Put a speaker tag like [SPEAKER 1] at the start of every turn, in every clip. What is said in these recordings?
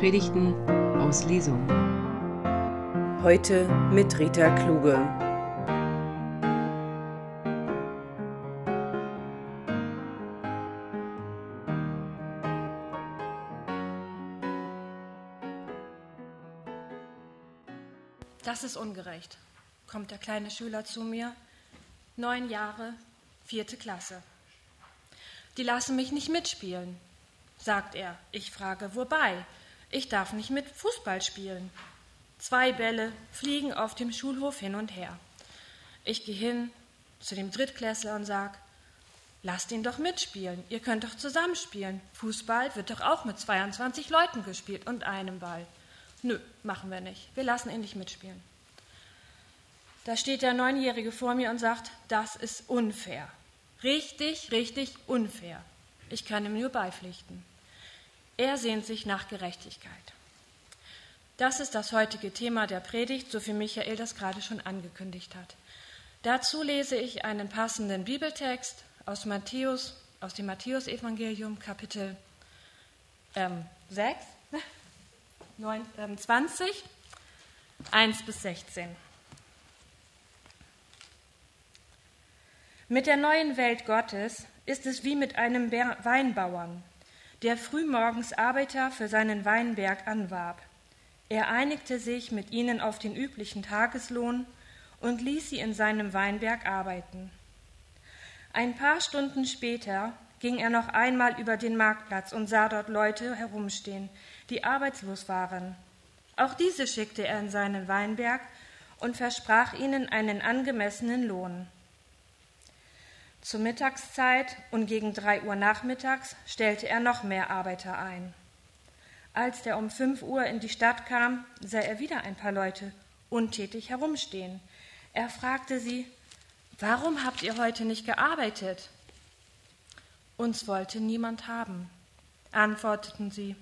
[SPEAKER 1] Predigten aus Lesung.
[SPEAKER 2] Heute mit Rita Kluge.
[SPEAKER 3] Das ist ungerecht, kommt der kleine Schüler zu mir, neun Jahre, vierte Klasse. Die lassen mich nicht mitspielen, sagt er. Ich frage, wobei? Ich darf nicht mit Fußball spielen. Zwei Bälle fliegen auf dem Schulhof hin und her. Ich gehe hin zu dem Drittklässler und sage, lasst ihn doch mitspielen. Ihr könnt doch zusammenspielen. Fußball wird doch auch mit 22 Leuten gespielt und einem Ball. Nö, machen wir nicht. Wir lassen ihn nicht mitspielen. Da steht der Neunjährige vor mir und sagt, das ist unfair. Richtig, richtig unfair. Ich kann ihm nur beipflichten. Er sehnt sich nach Gerechtigkeit. Das ist das heutige Thema der Predigt, so wie Michael das gerade schon angekündigt hat. Dazu lese ich einen passenden Bibeltext aus Matthäus, aus dem Matthäusevangelium, Kapitel ähm, 6, 9, ähm, 20, 1 bis 16. Mit der neuen Welt Gottes ist es wie mit einem Weinbauern, der frühmorgens Arbeiter für seinen Weinberg anwarb. Er einigte sich mit ihnen auf den üblichen Tageslohn und ließ sie in seinem Weinberg arbeiten. Ein paar Stunden später ging er noch einmal über den Marktplatz und sah dort Leute herumstehen, die arbeitslos waren. Auch diese schickte er in seinen Weinberg und versprach ihnen einen angemessenen Lohn. Zur Mittagszeit und gegen drei Uhr nachmittags stellte er noch mehr Arbeiter ein. Als der um fünf Uhr in die Stadt kam, sah er wieder ein paar Leute untätig herumstehen. Er fragte sie, Warum habt ihr heute nicht gearbeitet? Uns wollte niemand haben, antworteten sie.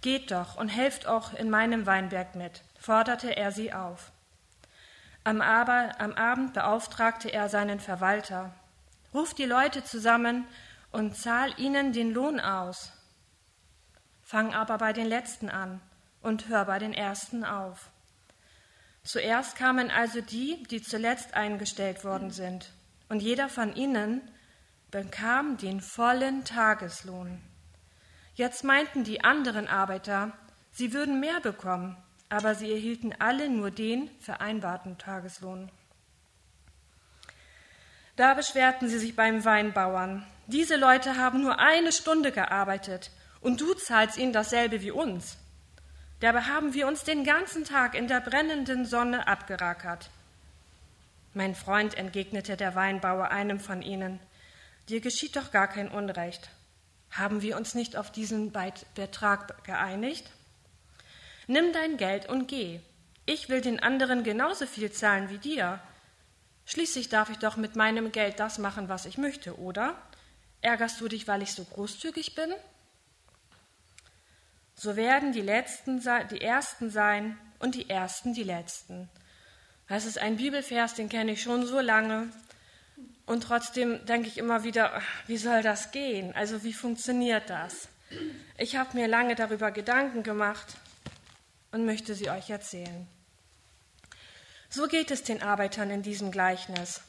[SPEAKER 3] Geht doch und helft auch in meinem Weinberg mit, forderte er sie auf. Am, Abend beauftragte er seinen Verwalter, Ruf die Leute zusammen und zahl ihnen den Lohn aus. Fang aber bei den Letzten an und hör bei den Ersten auf. Zuerst kamen also die, die zuletzt eingestellt worden sind, und jeder von ihnen bekam den vollen Tageslohn. Jetzt meinten die anderen Arbeiter, sie würden mehr bekommen, aber sie erhielten alle nur den vereinbarten Tageslohn. Da beschwerten sie sich beim Weinbauern. Diese Leute haben nur eine Stunde gearbeitet und du zahlst ihnen dasselbe wie uns. Dabei haben wir uns den ganzen Tag in der brennenden Sonne abgerackert. Mein Freund, entgegnete der Weinbauer einem von ihnen, dir geschieht doch gar kein Unrecht. Haben wir uns nicht auf diesen Betrag geeinigt? Nimm dein Geld und geh. Ich will den anderen genauso viel zahlen wie dir. Schließlich darf ich doch mit meinem Geld das machen, was ich möchte, oder? Ärgerst du dich, weil ich so großzügig bin? So werden die Letzten die Ersten sein und die Ersten die Letzten. Das ist ein Bibelvers, den kenne ich schon so lange. Und trotzdem denke ich immer wieder, wie soll das gehen? Also wie funktioniert das? Ich habe mir lange darüber Gedanken gemacht und möchte sie euch erzählen. So geht es den Arbeitern in diesem Gleichnis.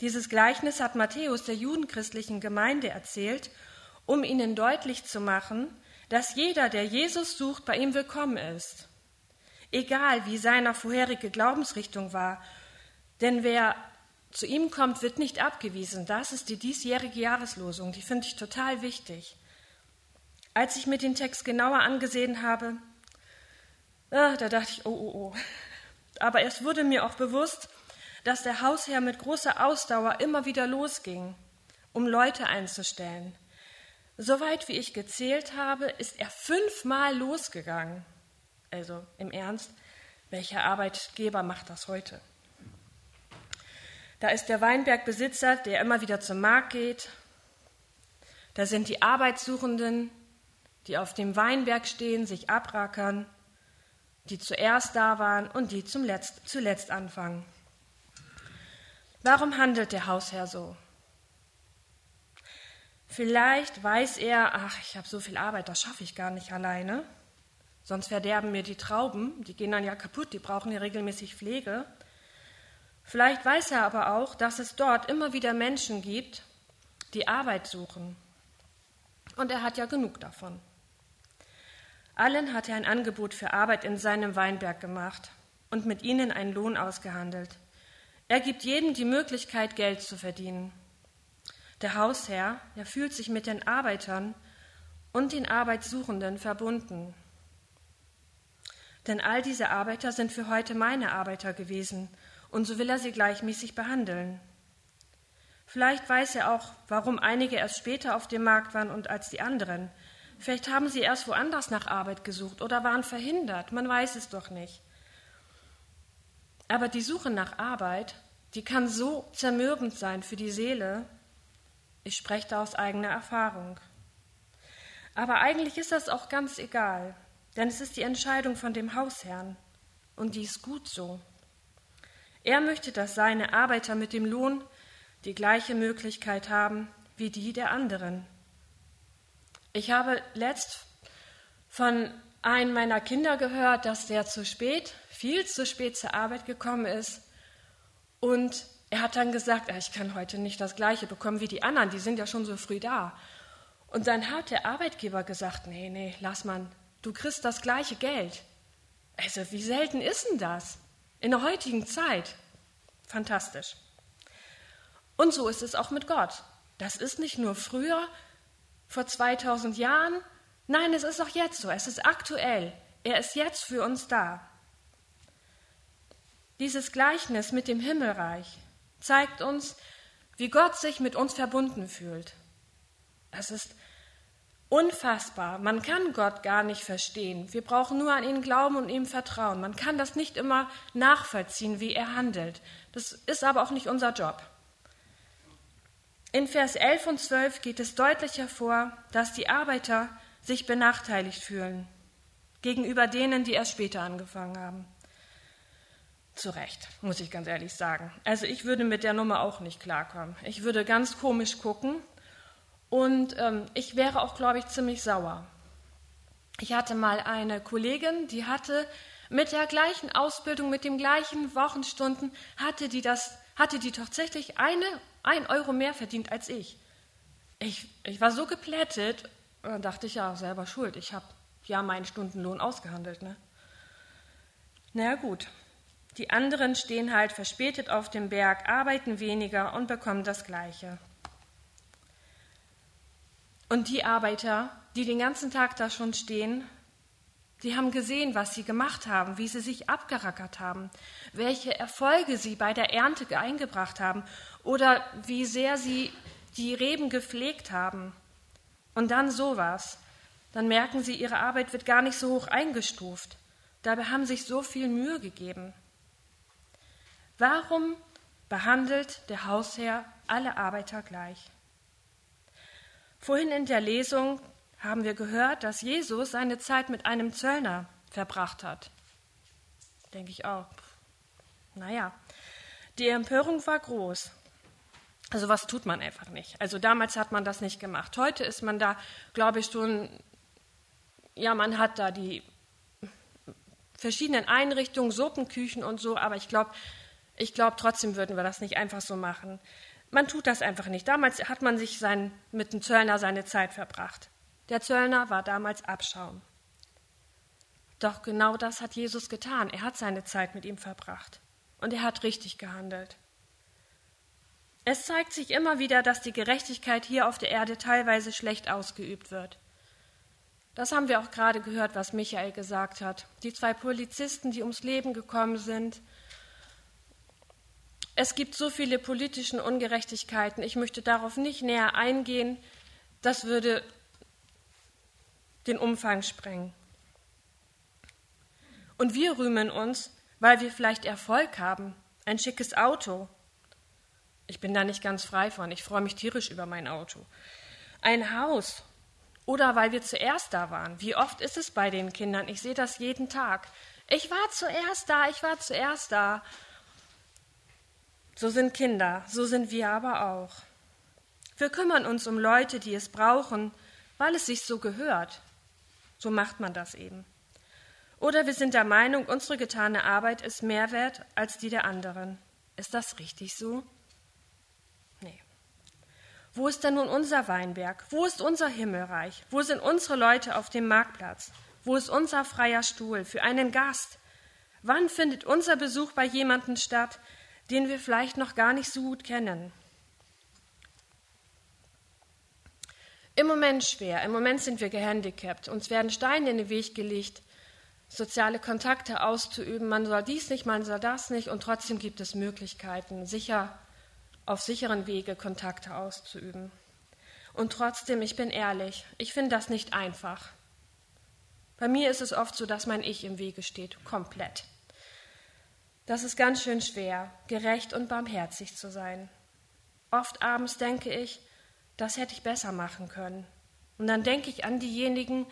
[SPEAKER 3] Dieses Gleichnis hat Matthäus der judenchristlichen Gemeinde erzählt, um ihnen deutlich zu machen, dass jeder, der Jesus sucht, bei ihm willkommen ist. Egal wie seine vorherige Glaubensrichtung war. Denn wer zu ihm kommt, wird nicht abgewiesen. Das ist die diesjährige Jahreslosung. Die finde ich total wichtig. Als ich mir den Text genauer angesehen habe, ah, da dachte ich, oh, oh, oh, aber es wurde mir auch bewusst, dass der Hausherr mit großer Ausdauer immer wieder losging, um Leute einzustellen. Soweit wie ich gezählt habe, ist er fünfmal losgegangen. Also im Ernst, welcher Arbeitgeber macht das heute? Da ist der Weinbergbesitzer, der immer wieder zum Markt geht. Da sind die Arbeitssuchenden, die auf dem Weinberg stehen, sich abrackern die zuerst da waren und die zum Letzt, zuletzt anfangen. Warum handelt der Hausherr so? Vielleicht weiß er, ach, ich habe so viel Arbeit, das schaffe ich gar nicht alleine. sonst verderben mir die Trauben, die gehen dann ja kaputt, die brauchen ja regelmäßig Pflege. Vielleicht weiß er aber auch, dass es dort immer wieder Menschen gibt, die Arbeit suchen. Und er hat ja genug davon. Allen hat er ein Angebot für Arbeit in seinem Weinberg gemacht und mit ihnen einen Lohn ausgehandelt. Er gibt jedem die Möglichkeit, Geld zu verdienen. Der Hausherr, der fühlt sich mit den Arbeitern und den Arbeitssuchenden verbunden. Denn all diese Arbeiter sind für heute meine Arbeiter gewesen, und so will er sie gleichmäßig behandeln. Vielleicht weiß er auch, warum einige erst später auf dem Markt waren und als die anderen. Vielleicht haben sie erst woanders nach Arbeit gesucht oder waren verhindert, man weiß es doch nicht. Aber die Suche nach Arbeit, die kann so zermürbend sein für die Seele. Ich spreche da aus eigener Erfahrung. Aber eigentlich ist das auch ganz egal, denn es ist die Entscheidung von dem Hausherrn und die ist gut so. Er möchte, dass seine Arbeiter mit dem Lohn die gleiche Möglichkeit haben wie die der anderen. Ich habe letzt von einem meiner Kinder gehört, dass der zu spät, viel zu spät zur Arbeit gekommen ist und er hat dann gesagt, ich kann heute nicht das gleiche bekommen wie die anderen, die sind ja schon so früh da. Und dann hat der Arbeitgeber gesagt, nee, nee, lass mal, du kriegst das gleiche Geld. Also wie selten ist denn das in der heutigen Zeit? Fantastisch. Und so ist es auch mit Gott. Das ist nicht nur früher, vor 2000 Jahren, nein, es ist auch jetzt so, es ist aktuell. Er ist jetzt für uns da. Dieses Gleichnis mit dem Himmelreich zeigt uns, wie Gott sich mit uns verbunden fühlt. Es ist unfassbar. Man kann Gott gar nicht verstehen. Wir brauchen nur an ihn glauben und ihm vertrauen. Man kann das nicht immer nachvollziehen, wie er handelt. Das ist aber auch nicht unser Job. In Vers 11 und 12 geht es deutlich hervor, dass die Arbeiter sich benachteiligt fühlen gegenüber denen, die erst später angefangen haben. Zu Recht, muss ich ganz ehrlich sagen. Also ich würde mit der Nummer auch nicht klarkommen. Ich würde ganz komisch gucken und ähm, ich wäre auch, glaube ich, ziemlich sauer. Ich hatte mal eine Kollegin, die hatte mit der gleichen Ausbildung, mit den gleichen Wochenstunden, hatte die, das, hatte die tatsächlich eine, ein Euro mehr verdient als ich. Ich, ich war so geplättet, dann dachte ich ja, selber schuld. Ich habe ja meinen Stundenlohn ausgehandelt. Ne? Na naja, gut. Die anderen stehen halt verspätet auf dem Berg, arbeiten weniger und bekommen das Gleiche. Und die Arbeiter, die den ganzen Tag da schon stehen, die haben gesehen, was sie gemacht haben, wie sie sich abgerackert haben, welche Erfolge sie bei der Ernte eingebracht haben oder wie sehr sie die Reben gepflegt haben. Und dann sowas. Dann merken sie, ihre Arbeit wird gar nicht so hoch eingestuft. Dabei haben sich so viel Mühe gegeben. Warum behandelt der Hausherr alle Arbeiter gleich? Vorhin in der Lesung haben wir gehört, dass Jesus seine Zeit mit einem Zöllner verbracht hat. Denke ich auch. Naja, die Empörung war groß. Also was tut man einfach nicht. Also damals hat man das nicht gemacht. Heute ist man da, glaube ich, schon, ja, man hat da die verschiedenen Einrichtungen, Suppenküchen und so, aber ich glaube, ich glaube, trotzdem würden wir das nicht einfach so machen. Man tut das einfach nicht. Damals hat man sich sein, mit dem Zöllner seine Zeit verbracht. Der Zöllner war damals Abschaum. Doch genau das hat Jesus getan. Er hat seine Zeit mit ihm verbracht. Und er hat richtig gehandelt. Es zeigt sich immer wieder, dass die Gerechtigkeit hier auf der Erde teilweise schlecht ausgeübt wird. Das haben wir auch gerade gehört, was Michael gesagt hat. Die zwei Polizisten, die ums Leben gekommen sind, es gibt so viele politische Ungerechtigkeiten. Ich möchte darauf nicht näher eingehen. Das würde den Umfang sprengen. Und wir rühmen uns, weil wir vielleicht Erfolg haben, ein schickes Auto. Ich bin da nicht ganz frei von. Ich freue mich tierisch über mein Auto. Ein Haus. Oder weil wir zuerst da waren. Wie oft ist es bei den Kindern? Ich sehe das jeden Tag. Ich war zuerst da, ich war zuerst da. So sind Kinder, so sind wir aber auch. Wir kümmern uns um Leute, die es brauchen, weil es sich so gehört. So macht man das eben. Oder wir sind der Meinung, unsere getane Arbeit ist mehr wert als die der anderen. Ist das richtig so? Nee. Wo ist denn nun unser Weinberg? Wo ist unser Himmelreich? Wo sind unsere Leute auf dem Marktplatz? Wo ist unser freier Stuhl für einen Gast? Wann findet unser Besuch bei jemandem statt, den wir vielleicht noch gar nicht so gut kennen? Im Moment schwer. Im Moment sind wir gehandicapt. Uns werden Steine in den Weg gelegt, soziale Kontakte auszuüben. Man soll dies nicht, man soll das nicht. Und trotzdem gibt es Möglichkeiten, sicher auf sicheren Wege Kontakte auszuüben. Und trotzdem, ich bin ehrlich, ich finde das nicht einfach. Bei mir ist es oft so, dass mein Ich im Wege steht, komplett. Das ist ganz schön schwer, gerecht und barmherzig zu sein. Oft abends denke ich, das hätte ich besser machen können. Und dann denke ich an diejenigen,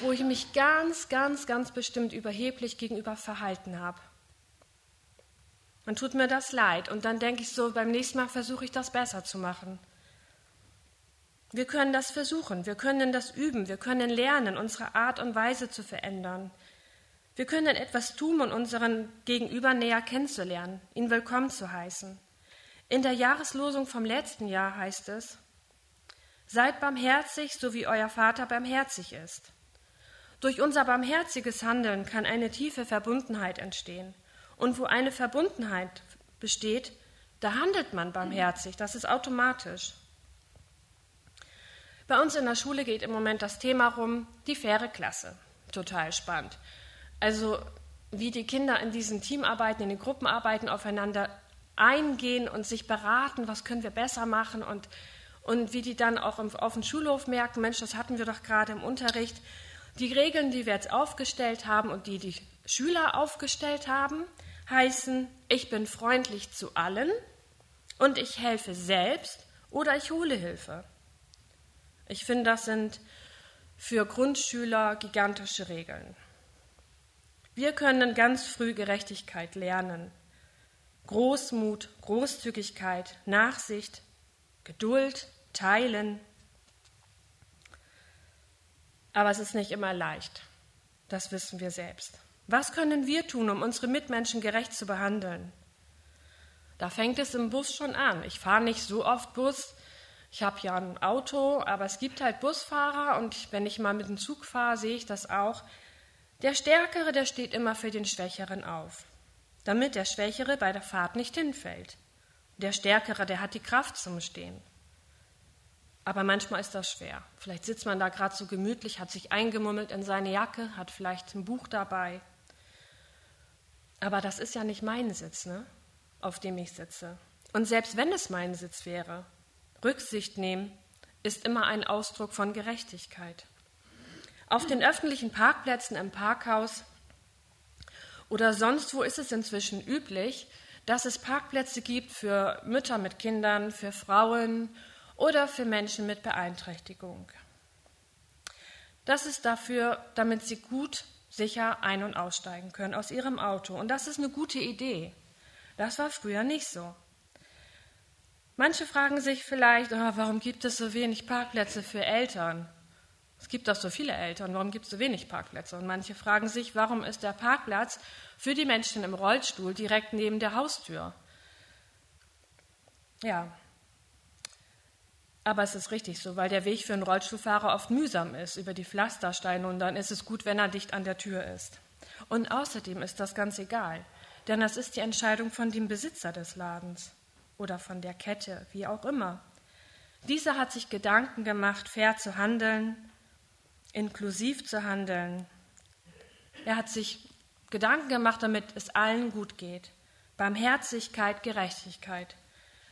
[SPEAKER 3] wo ich mich ganz, ganz, ganz bestimmt überheblich gegenüber verhalten habe. Dann tut mir das leid und dann denke ich so, beim nächsten Mal versuche ich das besser zu machen. Wir können das versuchen, wir können das üben, wir können lernen, unsere Art und Weise zu verändern. Wir können etwas tun, um unseren Gegenüber näher kennenzulernen, ihn willkommen zu heißen. In der Jahreslosung vom letzten Jahr heißt es, Seid barmherzig, so wie euer Vater barmherzig ist. Durch unser barmherziges Handeln kann eine tiefe Verbundenheit entstehen. Und wo eine Verbundenheit besteht, da handelt man barmherzig, das ist automatisch. Bei uns in der Schule geht im Moment das Thema rum, die faire Klasse. Total spannend. Also wie die Kinder in diesen Teamarbeiten, in den Gruppenarbeiten aufeinander eingehen und sich beraten, was können wir besser machen und und wie die dann auch auf dem Schulhof merken, Mensch, das hatten wir doch gerade im Unterricht. Die Regeln, die wir jetzt aufgestellt haben und die die Schüler aufgestellt haben, heißen, ich bin freundlich zu allen und ich helfe selbst oder ich hole Hilfe. Ich finde, das sind für Grundschüler gigantische Regeln. Wir können ganz früh Gerechtigkeit lernen. Großmut, Großzügigkeit, Nachsicht, Geduld, teilen. Aber es ist nicht immer leicht. Das wissen wir selbst. Was können wir tun, um unsere Mitmenschen gerecht zu behandeln? Da fängt es im Bus schon an. Ich fahre nicht so oft Bus. Ich habe ja ein Auto, aber es gibt halt Busfahrer und wenn ich mal mit dem Zug fahre, sehe ich das auch. Der Stärkere, der steht immer für den Schwächeren auf, damit der Schwächere bei der Fahrt nicht hinfällt. Der Stärkere, der hat die Kraft zum Stehen. Aber manchmal ist das schwer. Vielleicht sitzt man da gerade so gemütlich, hat sich eingemummelt in seine Jacke, hat vielleicht ein Buch dabei. Aber das ist ja nicht mein Sitz, ne? auf dem ich sitze. Und selbst wenn es mein Sitz wäre, Rücksicht nehmen ist immer ein Ausdruck von Gerechtigkeit. Auf den öffentlichen Parkplätzen im Parkhaus oder sonst wo ist es inzwischen üblich, dass es Parkplätze gibt für Mütter mit Kindern, für Frauen oder für Menschen mit Beeinträchtigung. Das ist dafür, damit sie gut sicher ein- und aussteigen können aus ihrem Auto. Und das ist eine gute Idee. Das war früher nicht so. Manche fragen sich vielleicht, oh, warum gibt es so wenig Parkplätze für Eltern? Es gibt doch so viele Eltern, warum gibt es so wenig Parkplätze? Und manche fragen sich, warum ist der Parkplatz für die Menschen im Rollstuhl direkt neben der Haustür? Ja, aber es ist richtig so, weil der Weg für einen Rollstuhlfahrer oft mühsam ist über die Pflastersteine und dann ist es gut, wenn er dicht an der Tür ist. Und außerdem ist das ganz egal, denn das ist die Entscheidung von dem Besitzer des Ladens oder von der Kette, wie auch immer. Dieser hat sich Gedanken gemacht, fair zu handeln, inklusiv zu handeln. Er hat sich Gedanken gemacht, damit es allen gut geht. Barmherzigkeit, Gerechtigkeit.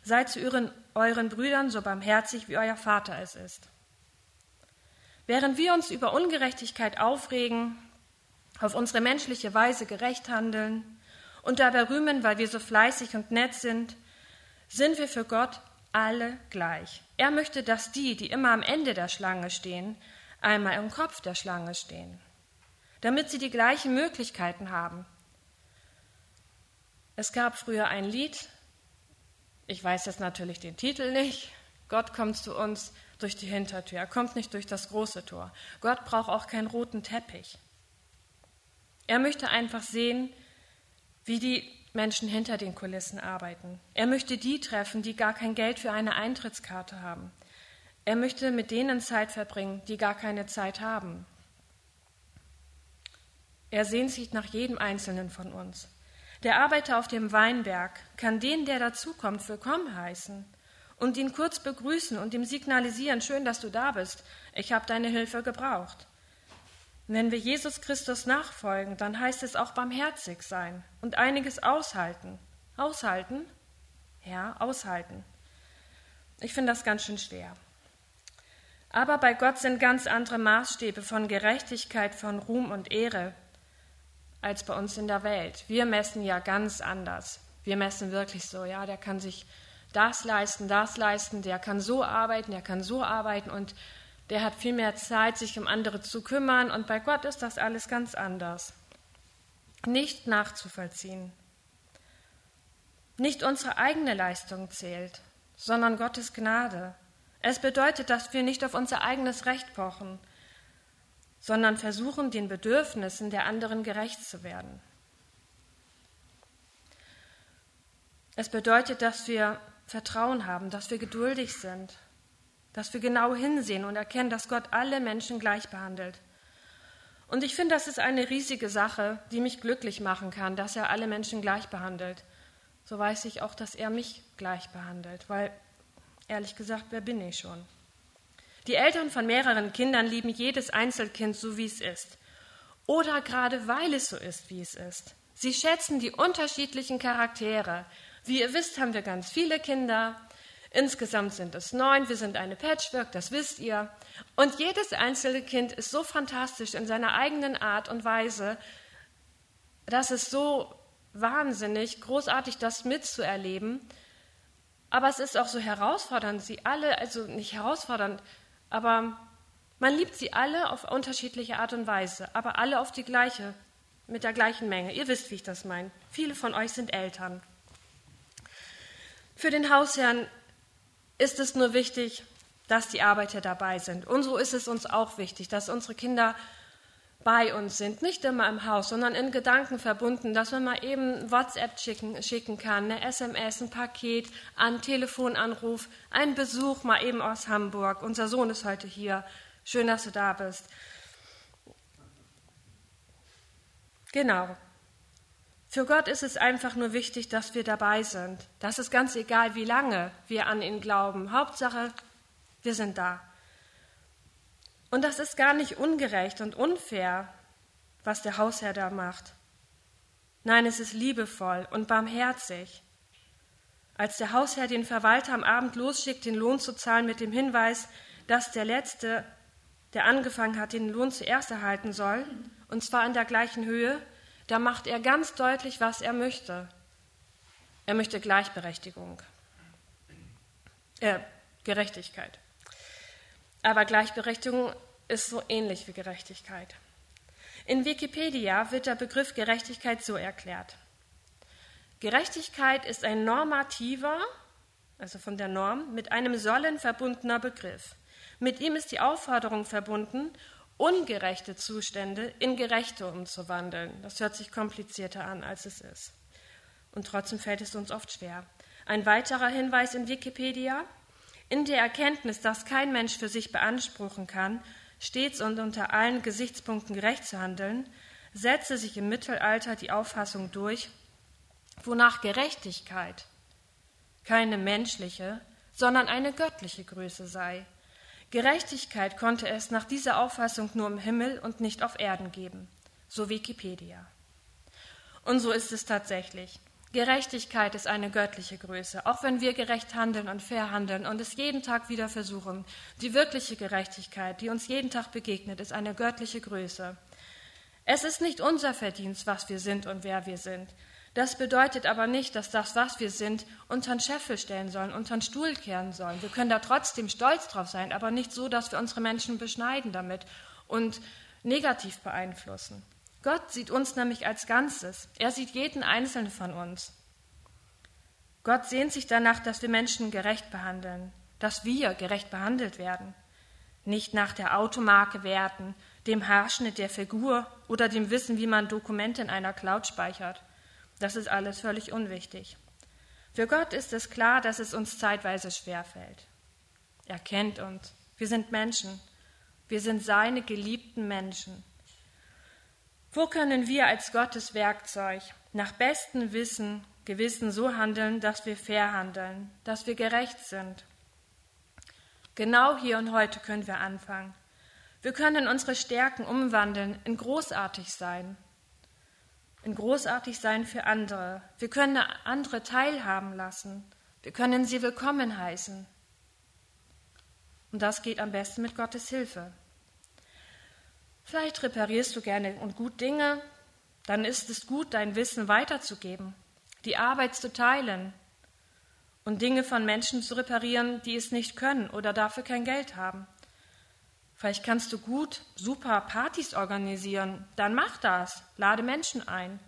[SPEAKER 3] Seid zu euren, euren Brüdern so barmherzig, wie euer Vater es ist. Während wir uns über Ungerechtigkeit aufregen, auf unsere menschliche Weise gerecht handeln und dabei rühmen, weil wir so fleißig und nett sind, sind wir für Gott alle gleich. Er möchte, dass die, die immer am Ende der Schlange stehen, einmal im Kopf der Schlange stehen, damit sie die gleichen Möglichkeiten haben. Es gab früher ein Lied, ich weiß jetzt natürlich den Titel nicht. Gott kommt zu uns durch die Hintertür. Er kommt nicht durch das große Tor. Gott braucht auch keinen roten Teppich. Er möchte einfach sehen, wie die Menschen hinter den Kulissen arbeiten. Er möchte die treffen, die gar kein Geld für eine Eintrittskarte haben. Er möchte mit denen Zeit verbringen, die gar keine Zeit haben. Er sehnt sich nach jedem Einzelnen von uns. Der Arbeiter auf dem Weinberg kann den, der dazukommt, willkommen heißen und ihn kurz begrüßen und ihm signalisieren, schön, dass du da bist, ich habe deine Hilfe gebraucht. Wenn wir Jesus Christus nachfolgen, dann heißt es auch barmherzig sein und einiges aushalten. Aushalten? Ja, aushalten. Ich finde das ganz schön schwer. Aber bei Gott sind ganz andere Maßstäbe von Gerechtigkeit, von Ruhm und Ehre als bei uns in der Welt. Wir messen ja ganz anders. Wir messen wirklich so, ja, der kann sich das leisten, das leisten, der kann so arbeiten, der kann so arbeiten und der hat viel mehr Zeit, sich um andere zu kümmern und bei Gott ist das alles ganz anders. Nicht nachzuvollziehen. Nicht unsere eigene Leistung zählt, sondern Gottes Gnade. Es bedeutet, dass wir nicht auf unser eigenes Recht pochen, sondern versuchen, den Bedürfnissen der anderen gerecht zu werden. Es bedeutet, dass wir Vertrauen haben, dass wir geduldig sind, dass wir genau hinsehen und erkennen, dass Gott alle Menschen gleich behandelt. Und ich finde, das ist eine riesige Sache, die mich glücklich machen kann, dass er alle Menschen gleich behandelt. So weiß ich auch, dass er mich gleich behandelt, weil ehrlich gesagt, wer bin ich schon? Die Eltern von mehreren Kindern lieben jedes Einzelkind so, wie es ist. Oder gerade weil es so ist, wie es ist. Sie schätzen die unterschiedlichen Charaktere, wie ihr wisst, haben wir ganz viele Kinder. Insgesamt sind es neun. Wir sind eine Patchwork, das wisst ihr. Und jedes einzelne Kind ist so fantastisch in seiner eigenen Art und Weise, dass es so wahnsinnig großartig, das mitzuerleben. Aber es ist auch so herausfordernd, sie alle, also nicht herausfordernd, aber man liebt sie alle auf unterschiedliche Art und Weise, aber alle auf die gleiche, mit der gleichen Menge. Ihr wisst, wie ich das meine. Viele von euch sind Eltern. Für den Hausherrn ist es nur wichtig, dass die Arbeiter dabei sind. Und so ist es uns auch wichtig, dass unsere Kinder bei uns sind, nicht immer im Haus, sondern in Gedanken verbunden, dass man mal eben WhatsApp schicken, schicken kann, eine SMS, ein Paket, einen Telefonanruf, einen Besuch mal eben aus Hamburg. Unser Sohn ist heute hier. Schön, dass du da bist. Genau. Für Gott ist es einfach nur wichtig, dass wir dabei sind. Das ist ganz egal, wie lange wir an ihn glauben. Hauptsache, wir sind da. Und das ist gar nicht ungerecht und unfair, was der Hausherr da macht. Nein, es ist liebevoll und barmherzig. Als der Hausherr den Verwalter am Abend losschickt, den Lohn zu zahlen mit dem Hinweis, dass der Letzte, der angefangen hat, den Lohn zuerst erhalten soll, und zwar in der gleichen Höhe, da macht er ganz deutlich, was er möchte. Er möchte Gleichberechtigung, äh, Gerechtigkeit. Aber Gleichberechtigung ist so ähnlich wie Gerechtigkeit. In Wikipedia wird der Begriff Gerechtigkeit so erklärt. Gerechtigkeit ist ein normativer, also von der Norm, mit einem Sollen verbundener Begriff. Mit ihm ist die Aufforderung verbunden, ungerechte Zustände in gerechte umzuwandeln. Das hört sich komplizierter an, als es ist. Und trotzdem fällt es uns oft schwer. Ein weiterer Hinweis in Wikipedia. In der Erkenntnis, dass kein Mensch für sich beanspruchen kann, stets und unter allen Gesichtspunkten gerecht zu handeln, setzte sich im Mittelalter die Auffassung durch, wonach Gerechtigkeit keine menschliche, sondern eine göttliche Größe sei. Gerechtigkeit konnte es nach dieser Auffassung nur im Himmel und nicht auf Erden geben, so Wikipedia. Und so ist es tatsächlich. Gerechtigkeit ist eine göttliche Größe, auch wenn wir gerecht handeln und fair handeln und es jeden Tag wieder versuchen. Die wirkliche Gerechtigkeit, die uns jeden Tag begegnet, ist eine göttliche Größe. Es ist nicht unser Verdienst, was wir sind und wer wir sind. Das bedeutet aber nicht, dass das, was wir sind, unter den Scheffel stellen sollen, unter den Stuhl kehren sollen. Wir können da trotzdem stolz drauf sein, aber nicht so, dass wir unsere Menschen beschneiden damit und negativ beeinflussen. Gott sieht uns nämlich als Ganzes. Er sieht jeden Einzelnen von uns. Gott sehnt sich danach, dass wir Menschen gerecht behandeln, dass wir gerecht behandelt werden. Nicht nach der Automarke werten, dem Haarschnitt der Figur oder dem Wissen, wie man Dokumente in einer Cloud speichert. Das ist alles völlig unwichtig. Für Gott ist es klar, dass es uns zeitweise schwerfällt. Er kennt uns. Wir sind Menschen. Wir sind seine geliebten Menschen. Wo können wir als Gottes Werkzeug nach bestem Wissen, Gewissen so handeln, dass wir fair handeln, dass wir gerecht sind? Genau hier und heute können wir anfangen. Wir können unsere Stärken umwandeln in großartig sein. In großartig sein für andere. Wir können andere teilhaben lassen. Wir können sie willkommen heißen. Und das geht am besten mit Gottes Hilfe. Vielleicht reparierst du gerne und gut Dinge, dann ist es gut, dein Wissen weiterzugeben, die Arbeit zu teilen und Dinge von Menschen zu reparieren, die es nicht können oder dafür kein Geld haben. Vielleicht kannst du gut, super Partys organisieren, dann mach das, lade Menschen ein.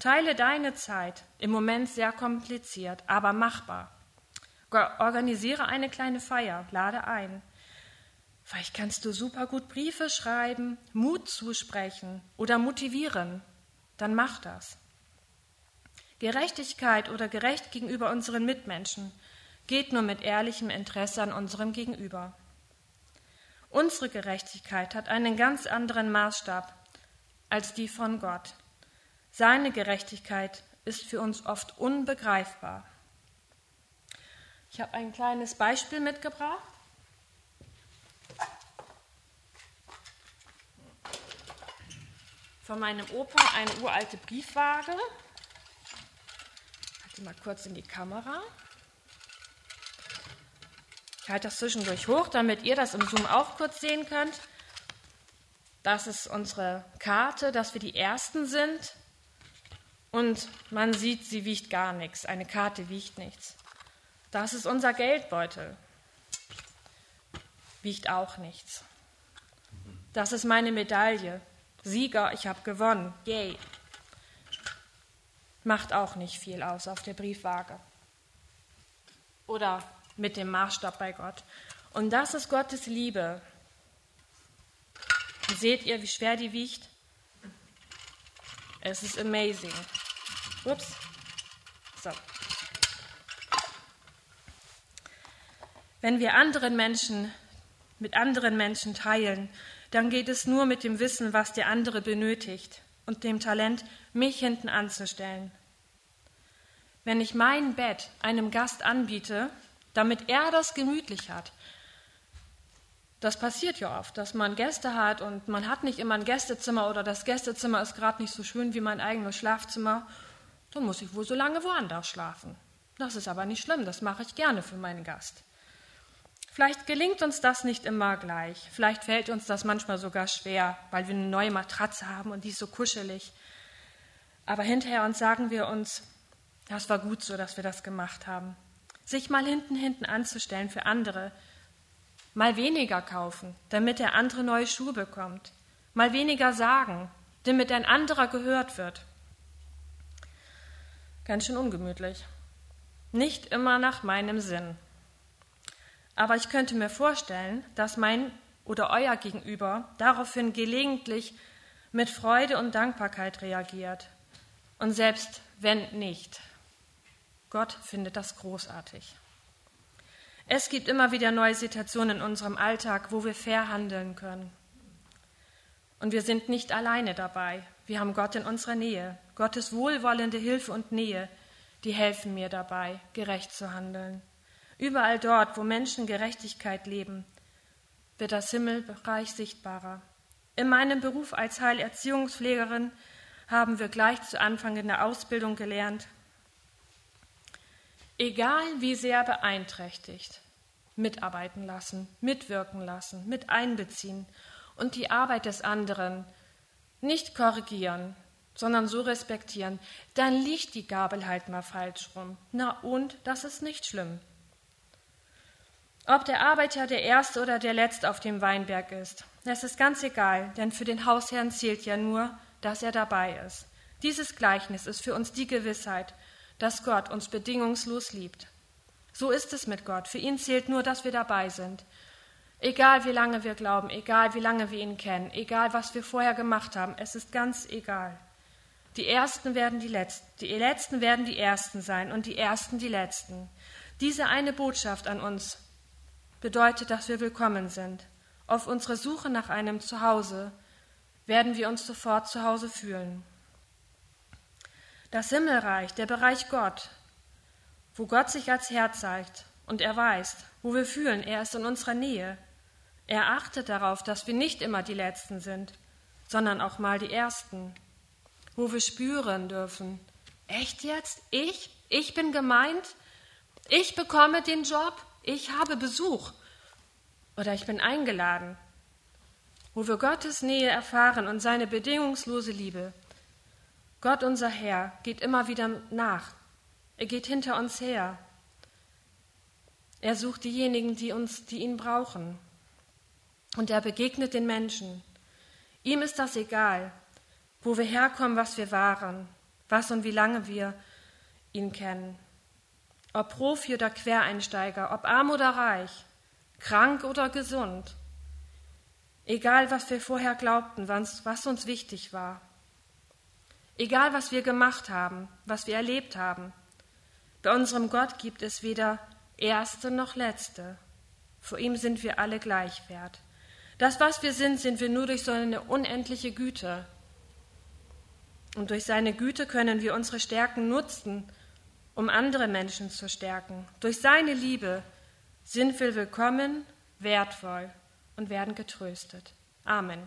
[SPEAKER 3] Teile deine Zeit, im Moment sehr kompliziert, aber machbar. Organisiere eine kleine Feier, lade ein. Vielleicht kannst du super gut Briefe schreiben, Mut zusprechen oder motivieren. Dann mach das. Gerechtigkeit oder gerecht gegenüber unseren Mitmenschen geht nur mit ehrlichem Interesse an unserem Gegenüber. Unsere Gerechtigkeit hat einen ganz anderen Maßstab als die von Gott. Seine Gerechtigkeit ist für uns oft unbegreifbar. Ich habe ein kleines Beispiel mitgebracht. Von meinem Opa eine uralte Briefwaage. Ich halte mal kurz in die Kamera. Ich halte das zwischendurch hoch, damit ihr das im Zoom auch kurz sehen könnt. Das ist unsere Karte, dass wir die Ersten sind. Und man sieht, sie wiegt gar nichts. Eine Karte wiegt nichts. Das ist unser Geldbeutel. Wiegt auch nichts. Das ist meine Medaille. Sieger, ich habe gewonnen. Yay. Macht auch nicht viel aus auf der Briefwaage. Oder mit dem Maßstab bei Gott. Und das ist Gottes Liebe. Seht ihr, wie schwer die wiegt? Es ist amazing. Ups. So. Wenn wir anderen Menschen mit anderen Menschen teilen, dann geht es nur mit dem Wissen, was der andere benötigt und dem Talent, mich hinten anzustellen. Wenn ich mein Bett einem Gast anbiete, damit er das gemütlich hat, das passiert ja oft, dass man Gäste hat und man hat nicht immer ein Gästezimmer oder das Gästezimmer ist gerade nicht so schön wie mein eigenes Schlafzimmer, dann muss ich wohl so lange woanders schlafen. Das ist aber nicht schlimm, das mache ich gerne für meinen Gast. Vielleicht gelingt uns das nicht immer gleich. Vielleicht fällt uns das manchmal sogar schwer, weil wir eine neue Matratze haben und die ist so kuschelig. Aber hinterher uns sagen wir uns, das war gut so, dass wir das gemacht haben. Sich mal hinten hinten anzustellen für andere, mal weniger kaufen, damit der andere neue Schuhe bekommt, mal weniger sagen, damit ein anderer gehört wird. Ganz schön ungemütlich. Nicht immer nach meinem Sinn. Aber ich könnte mir vorstellen, dass mein oder euer Gegenüber daraufhin gelegentlich mit Freude und Dankbarkeit reagiert. Und selbst wenn nicht, Gott findet das großartig. Es gibt immer wieder neue Situationen in unserem Alltag, wo wir fair handeln können. Und wir sind nicht alleine dabei. Wir haben Gott in unserer Nähe. Gottes wohlwollende Hilfe und Nähe, die helfen mir dabei, gerecht zu handeln. Überall dort, wo Menschen Gerechtigkeit leben, wird das Himmelbereich sichtbarer. In meinem Beruf als Heilerziehungspflegerin haben wir gleich zu Anfang in der Ausbildung gelernt, egal wie sehr beeinträchtigt, mitarbeiten lassen, mitwirken lassen, mit einbeziehen und die Arbeit des anderen nicht korrigieren, sondern so respektieren, dann liegt die Gabel halt mal falsch rum. Na und, das ist nicht schlimm. Ob der Arbeiter der Erste oder der Letzte auf dem Weinberg ist, das ist ganz egal, denn für den Hausherrn zählt ja nur, dass er dabei ist. Dieses Gleichnis ist für uns die Gewissheit, dass Gott uns bedingungslos liebt. So ist es mit Gott. Für ihn zählt nur, dass wir dabei sind. Egal wie lange wir glauben, egal wie lange wir ihn kennen, egal was wir vorher gemacht haben, es ist ganz egal. Die Ersten werden die Letzten, die Letzten werden die Ersten sein und die Ersten die Letzten. Diese eine Botschaft an uns bedeutet, dass wir willkommen sind. Auf unserer Suche nach einem Zuhause werden wir uns sofort zu Hause fühlen. Das Himmelreich, der Bereich Gott, wo Gott sich als Herr zeigt und er weiß, wo wir fühlen, er ist in unserer Nähe. Er achtet darauf, dass wir nicht immer die Letzten sind, sondern auch mal die Ersten, wo wir spüren dürfen, echt jetzt? Ich? Ich bin gemeint? Ich bekomme den Job? Ich habe Besuch? Oder ich bin eingeladen? Wo wir Gottes Nähe erfahren und seine bedingungslose Liebe. Gott unser Herr geht immer wieder nach. Er geht hinter uns her. Er sucht diejenigen, die uns, die ihn brauchen und er begegnet den Menschen. Ihm ist das egal, wo wir herkommen, was wir waren, was und wie lange wir ihn kennen. Ob Profi oder Quereinsteiger, ob arm oder reich, krank oder gesund. Egal, was wir vorher glaubten, was uns wichtig war. Egal, was wir gemacht haben, was wir erlebt haben. Bei unserem Gott gibt es weder Erste noch Letzte. Vor ihm sind wir alle gleich wert. Das, was wir sind, sind wir nur durch seine unendliche Güte. Und durch seine Güte können wir unsere Stärken nutzen, um andere Menschen zu stärken. Durch seine Liebe sind wir willkommen, wertvoll und werden getröstet. Amen.